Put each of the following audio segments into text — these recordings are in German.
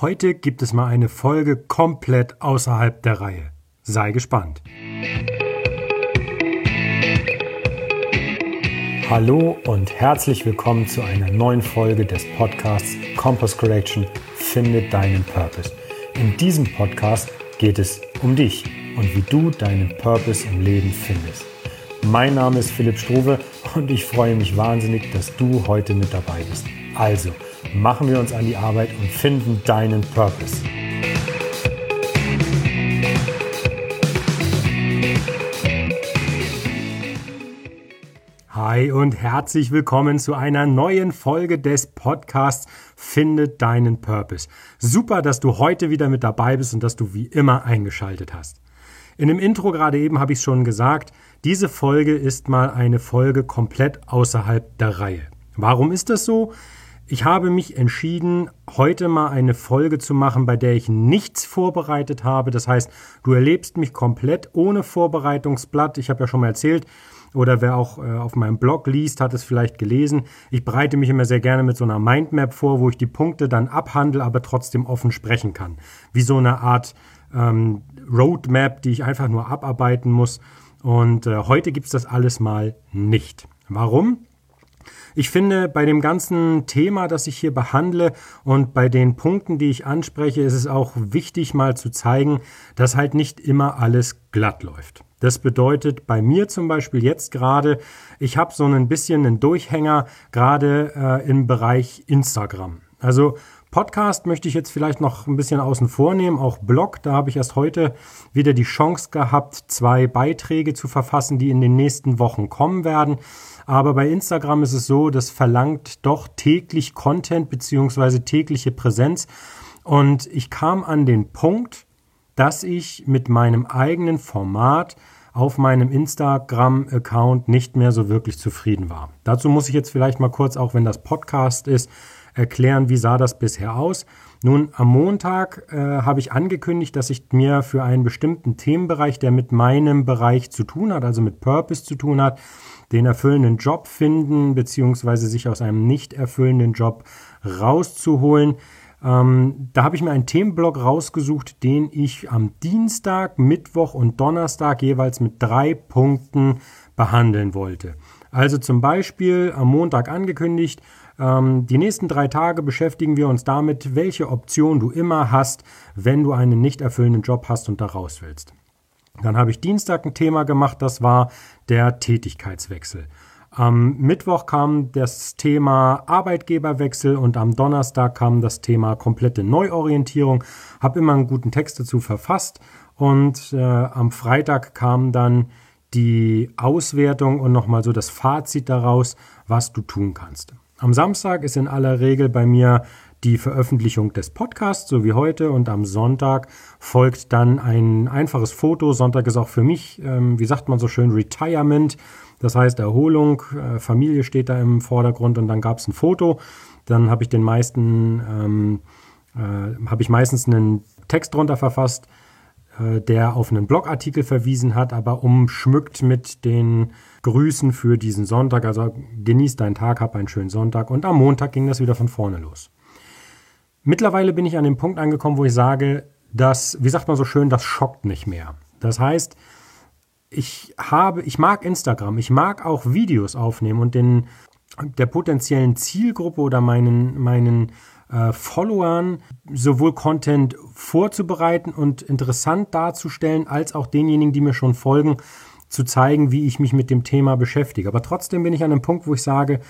Heute gibt es mal eine Folge komplett außerhalb der Reihe. Sei gespannt. Hallo und herzlich willkommen zu einer neuen Folge des Podcasts Compass Correction Finde deinen Purpose. In diesem Podcast geht es um dich und wie du deinen Purpose im Leben findest. Mein Name ist Philipp Struve und ich freue mich wahnsinnig, dass du heute mit dabei bist. Also, machen wir uns an die Arbeit und finden deinen Purpose. Hi und herzlich willkommen zu einer neuen Folge des Podcasts Finde deinen Purpose. Super, dass du heute wieder mit dabei bist und dass du wie immer eingeschaltet hast. In dem Intro gerade eben habe ich schon gesagt, diese Folge ist mal eine Folge komplett außerhalb der Reihe. Warum ist das so? Ich habe mich entschieden, heute mal eine Folge zu machen, bei der ich nichts vorbereitet habe. Das heißt, du erlebst mich komplett ohne Vorbereitungsblatt. Ich habe ja schon mal erzählt, oder wer auch äh, auf meinem Blog liest, hat es vielleicht gelesen. Ich bereite mich immer sehr gerne mit so einer Mindmap vor, wo ich die Punkte dann abhandle, aber trotzdem offen sprechen kann. Wie so eine Art ähm, Roadmap, die ich einfach nur abarbeiten muss. Und äh, heute gibt's das alles mal nicht. Warum? Ich finde, bei dem ganzen Thema, das ich hier behandle und bei den Punkten, die ich anspreche, ist es auch wichtig, mal zu zeigen, dass halt nicht immer alles glatt läuft. Das bedeutet bei mir zum Beispiel jetzt gerade, ich habe so ein bisschen einen Durchhänger gerade äh, im Bereich Instagram. Also Podcast möchte ich jetzt vielleicht noch ein bisschen außen vor nehmen, auch Blog. Da habe ich erst heute wieder die Chance gehabt, zwei Beiträge zu verfassen, die in den nächsten Wochen kommen werden. Aber bei Instagram ist es so, das verlangt doch täglich Content beziehungsweise tägliche Präsenz. Und ich kam an den Punkt, dass ich mit meinem eigenen Format auf meinem Instagram-Account nicht mehr so wirklich zufrieden war. Dazu muss ich jetzt vielleicht mal kurz, auch wenn das Podcast ist, erklären, wie sah das bisher aus. Nun, am Montag äh, habe ich angekündigt, dass ich mir für einen bestimmten Themenbereich, der mit meinem Bereich zu tun hat, also mit Purpose zu tun hat, den erfüllenden Job finden, beziehungsweise sich aus einem nicht erfüllenden Job rauszuholen. Ähm, da habe ich mir einen Themenblock rausgesucht, den ich am Dienstag, Mittwoch und Donnerstag jeweils mit drei Punkten behandeln wollte. Also zum Beispiel am Montag angekündigt, ähm, die nächsten drei Tage beschäftigen wir uns damit, welche Option du immer hast, wenn du einen nicht erfüllenden Job hast und da raus willst. Dann habe ich Dienstag ein Thema gemacht, das war der Tätigkeitswechsel. Am Mittwoch kam das Thema Arbeitgeberwechsel und am Donnerstag kam das Thema komplette Neuorientierung. Habe immer einen guten Text dazu verfasst und äh, am Freitag kam dann die Auswertung und nochmal so das Fazit daraus, was du tun kannst. Am Samstag ist in aller Regel bei mir die Veröffentlichung des Podcasts, so wie heute, und am Sonntag folgt dann ein einfaches Foto. Sonntag ist auch für mich, ähm, wie sagt man so schön, Retirement. Das heißt Erholung, äh, Familie steht da im Vordergrund und dann gab es ein Foto. Dann habe ich den meisten, ähm, äh, habe ich meistens einen Text drunter verfasst, der auf einen Blogartikel verwiesen hat, aber umschmückt mit den Grüßen für diesen Sonntag. Also genieß deinen Tag, hab einen schönen Sonntag. Und am Montag ging das wieder von vorne los. Mittlerweile bin ich an dem Punkt angekommen, wo ich sage, dass, wie sagt man so schön, das schockt nicht mehr. Das heißt, ich habe, ich mag Instagram, ich mag auch Videos aufnehmen und den, der potenziellen Zielgruppe oder meinen, meinen äh, Followern sowohl Content vorzubereiten und interessant darzustellen, als auch denjenigen, die mir schon folgen, zu zeigen, wie ich mich mit dem Thema beschäftige. Aber trotzdem bin ich an einem Punkt, wo ich sage,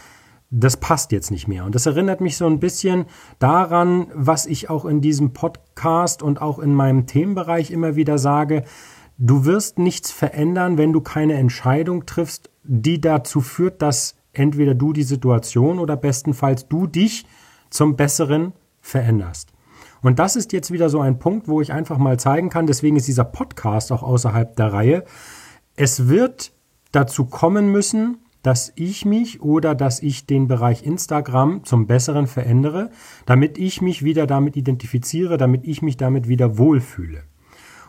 das passt jetzt nicht mehr. Und das erinnert mich so ein bisschen daran, was ich auch in diesem Podcast und auch in meinem Themenbereich immer wieder sage. Du wirst nichts verändern, wenn du keine Entscheidung triffst, die dazu führt, dass entweder du die Situation oder bestenfalls du dich zum Besseren veränderst. Und das ist jetzt wieder so ein Punkt, wo ich einfach mal zeigen kann, deswegen ist dieser Podcast auch außerhalb der Reihe. Es wird dazu kommen müssen, dass ich mich oder dass ich den Bereich Instagram zum Besseren verändere, damit ich mich wieder damit identifiziere, damit ich mich damit wieder wohlfühle.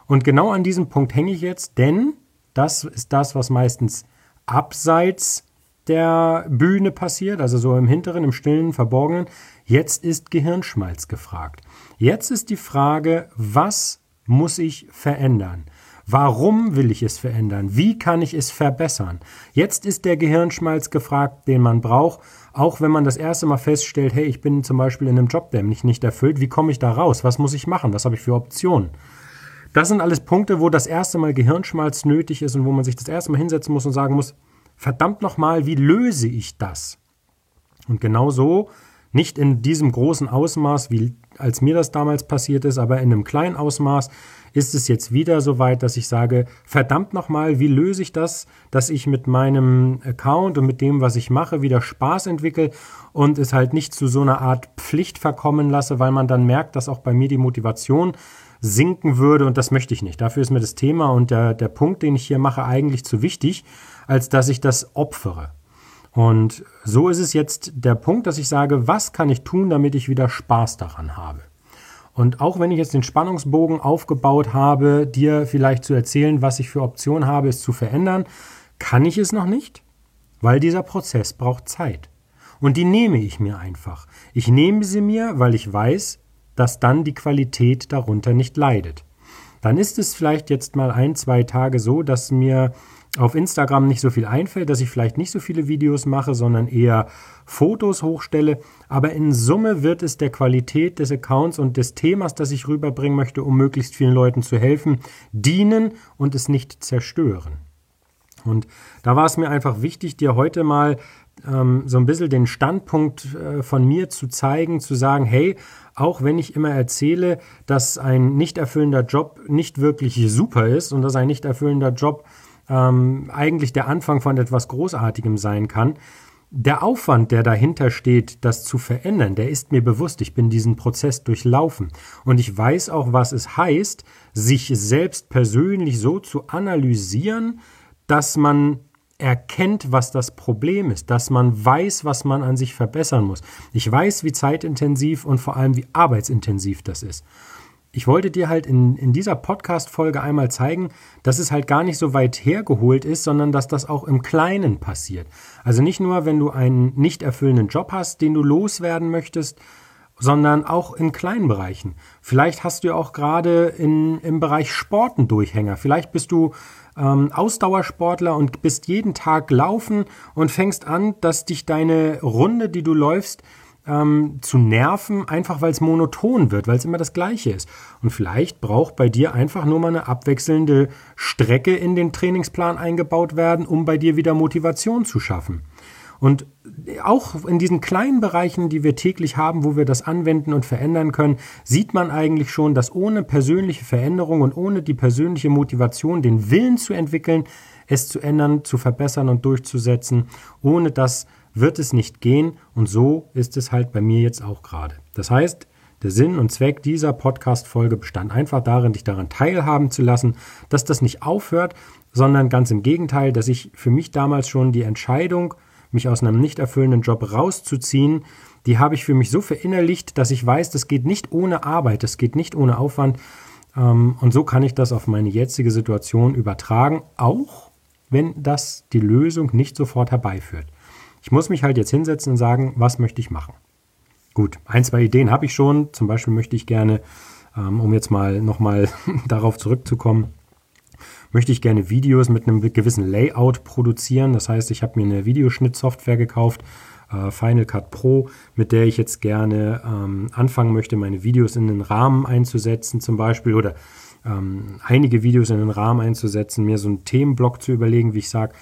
Und genau an diesem Punkt hänge ich jetzt, denn das ist das, was meistens abseits der Bühne passiert, also so im hinteren, im stillen, verborgenen. Jetzt ist Gehirnschmalz gefragt. Jetzt ist die Frage, was muss ich verändern? Warum will ich es verändern? Wie kann ich es verbessern? Jetzt ist der Gehirnschmalz gefragt, den man braucht, auch wenn man das erste Mal feststellt, hey, ich bin zum Beispiel in einem Job, der mich nicht erfüllt, wie komme ich da raus? Was muss ich machen? Was habe ich für Optionen? Das sind alles Punkte, wo das erste Mal Gehirnschmalz nötig ist und wo man sich das erste Mal hinsetzen muss und sagen muss, verdammt nochmal, wie löse ich das? Und genau so, nicht in diesem großen Ausmaß, wie als mir das damals passiert ist, aber in einem kleinen Ausmaß, ist es jetzt wieder so weit, dass ich sage, verdammt nochmal, wie löse ich das, dass ich mit meinem Account und mit dem, was ich mache, wieder Spaß entwickle und es halt nicht zu so einer Art Pflicht verkommen lasse, weil man dann merkt, dass auch bei mir die Motivation sinken würde und das möchte ich nicht. Dafür ist mir das Thema und der, der Punkt, den ich hier mache, eigentlich zu wichtig, als dass ich das opfere. Und so ist es jetzt der Punkt, dass ich sage, was kann ich tun, damit ich wieder Spaß daran habe? Und auch wenn ich jetzt den Spannungsbogen aufgebaut habe, dir vielleicht zu erzählen, was ich für Optionen habe, es zu verändern, kann ich es noch nicht, weil dieser Prozess braucht Zeit. Und die nehme ich mir einfach. Ich nehme sie mir, weil ich weiß, dass dann die Qualität darunter nicht leidet. Dann ist es vielleicht jetzt mal ein, zwei Tage so, dass mir auf Instagram nicht so viel einfällt, dass ich vielleicht nicht so viele Videos mache, sondern eher Fotos hochstelle. Aber in Summe wird es der Qualität des Accounts und des Themas, das ich rüberbringen möchte, um möglichst vielen Leuten zu helfen, dienen und es nicht zerstören. Und da war es mir einfach wichtig, dir heute mal ähm, so ein bisschen den Standpunkt äh, von mir zu zeigen, zu sagen, hey, auch wenn ich immer erzähle, dass ein nicht erfüllender Job nicht wirklich super ist und dass ein nicht erfüllender Job ähm, eigentlich der Anfang von etwas Großartigem sein kann. Der Aufwand, der dahinter steht, das zu verändern, der ist mir bewusst. Ich bin diesen Prozess durchlaufen. Und ich weiß auch, was es heißt, sich selbst persönlich so zu analysieren, dass man erkennt, was das Problem ist, dass man weiß, was man an sich verbessern muss. Ich weiß, wie zeitintensiv und vor allem wie arbeitsintensiv das ist ich wollte dir halt in, in dieser Podcast-Folge einmal zeigen, dass es halt gar nicht so weit hergeholt ist, sondern dass das auch im Kleinen passiert. Also nicht nur, wenn du einen nicht erfüllenden Job hast, den du loswerden möchtest, sondern auch in kleinen Bereichen. Vielleicht hast du ja auch gerade in, im Bereich Sporten Durchhänger. Vielleicht bist du ähm, Ausdauersportler und bist jeden Tag laufen und fängst an, dass dich deine Runde, die du läufst, ähm, zu nerven, einfach weil es monoton wird, weil es immer das Gleiche ist. Und vielleicht braucht bei dir einfach nur mal eine abwechselnde Strecke in den Trainingsplan eingebaut werden, um bei dir wieder Motivation zu schaffen. Und auch in diesen kleinen Bereichen, die wir täglich haben, wo wir das anwenden und verändern können, sieht man eigentlich schon, dass ohne persönliche Veränderung und ohne die persönliche Motivation, den Willen zu entwickeln, es zu ändern, zu verbessern und durchzusetzen, ohne das wird es nicht gehen und so ist es halt bei mir jetzt auch gerade. Das heißt, der Sinn und Zweck dieser Podcast-Folge bestand einfach darin, dich daran teilhaben zu lassen, dass das nicht aufhört, sondern ganz im Gegenteil, dass ich für mich damals schon die Entscheidung, mich aus einem nicht erfüllenden Job rauszuziehen, die habe ich für mich so verinnerlicht, dass ich weiß, das geht nicht ohne Arbeit, das geht nicht ohne Aufwand. Ähm, und so kann ich das auf meine jetzige Situation übertragen, auch wenn das die Lösung nicht sofort herbeiführt. Ich muss mich halt jetzt hinsetzen und sagen, was möchte ich machen. Gut, ein, zwei Ideen habe ich schon. Zum Beispiel möchte ich gerne, ähm, um jetzt mal nochmal darauf zurückzukommen, möchte ich gerne Videos mit einem gewissen Layout produzieren. Das heißt, ich habe mir eine Videoschnittsoftware gekauft, äh, Final Cut Pro, mit der ich jetzt gerne ähm, anfangen möchte, meine Videos in den Rahmen einzusetzen zum Beispiel oder ähm, einige Videos in den Rahmen einzusetzen, mir so einen Themenblock zu überlegen, wie ich sage,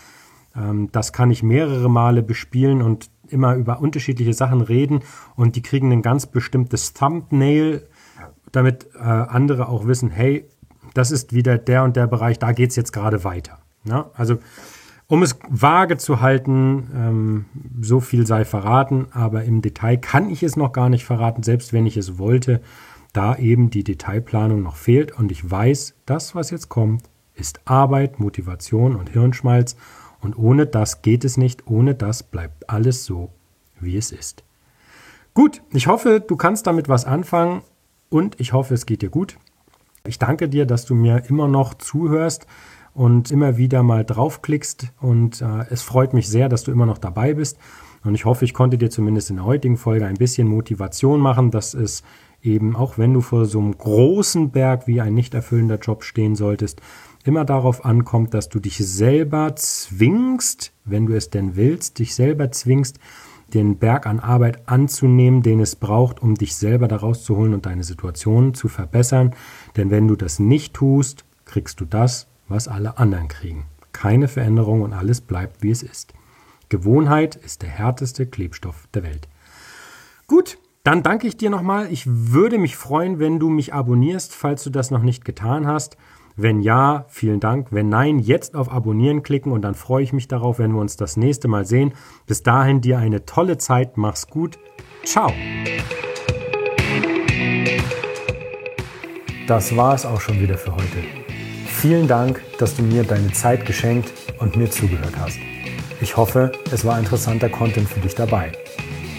ähm, das kann ich mehrere Male bespielen und immer über unterschiedliche Sachen reden und die kriegen ein ganz bestimmtes Thumbnail, damit äh, andere auch wissen, hey, das ist wieder der und der Bereich, da geht es jetzt gerade weiter. Ja? Also um es vage zu halten, ähm, so viel sei verraten, aber im Detail kann ich es noch gar nicht verraten, selbst wenn ich es wollte, da eben die Detailplanung noch fehlt und ich weiß, das, was jetzt kommt, ist Arbeit, Motivation und Hirnschmalz und ohne das geht es nicht, ohne das bleibt alles so, wie es ist. Gut, ich hoffe, du kannst damit was anfangen und ich hoffe, es geht dir gut. Ich danke dir, dass du mir immer noch zuhörst und immer wieder mal draufklickst und äh, es freut mich sehr, dass du immer noch dabei bist. Und ich hoffe, ich konnte dir zumindest in der heutigen Folge ein bisschen Motivation machen, dass es eben auch wenn du vor so einem großen Berg wie ein nicht erfüllender Job stehen solltest, immer darauf ankommt, dass du dich selber zwingst, wenn du es denn willst, dich selber zwingst, den Berg an Arbeit anzunehmen, den es braucht, um dich selber daraus zu holen und deine Situation zu verbessern. Denn wenn du das nicht tust, kriegst du das, was alle anderen kriegen. Keine Veränderung und alles bleibt, wie es ist. Gewohnheit ist der härteste Klebstoff der Welt. Gut, dann danke ich dir nochmal. Ich würde mich freuen, wenn du mich abonnierst, falls du das noch nicht getan hast. Wenn ja, vielen Dank. Wenn nein, jetzt auf Abonnieren klicken und dann freue ich mich darauf, wenn wir uns das nächste Mal sehen. Bis dahin dir eine tolle Zeit. Mach's gut. Ciao. Das war es auch schon wieder für heute. Vielen Dank, dass du mir deine Zeit geschenkt und mir zugehört hast. Ich hoffe, es war interessanter Content für dich dabei.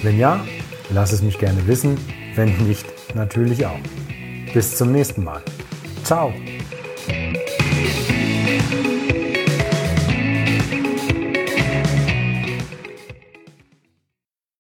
Wenn ja, lass es mich gerne wissen. Wenn nicht, natürlich auch. Bis zum nächsten Mal. Ciao.